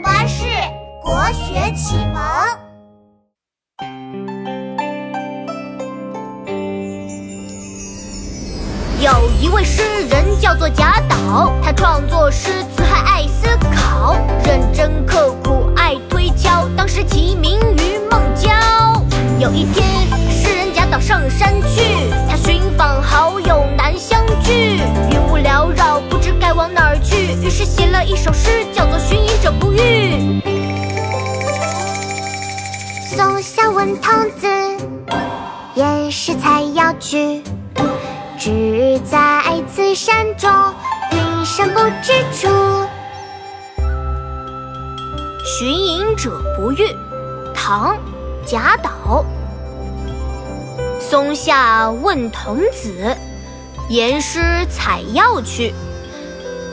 巴士国学启蒙。有一位诗人叫做贾岛，他创作诗词还爱思考，认真刻苦爱推敲，当时其名于孟郊。有一天，诗人贾岛上山于是写了一首诗，叫做《寻隐者不遇》。松下问童子，言师采药去。只在此山中，云深不知处。寻隐者不遇，唐·贾岛。松下问童子，言师采药去。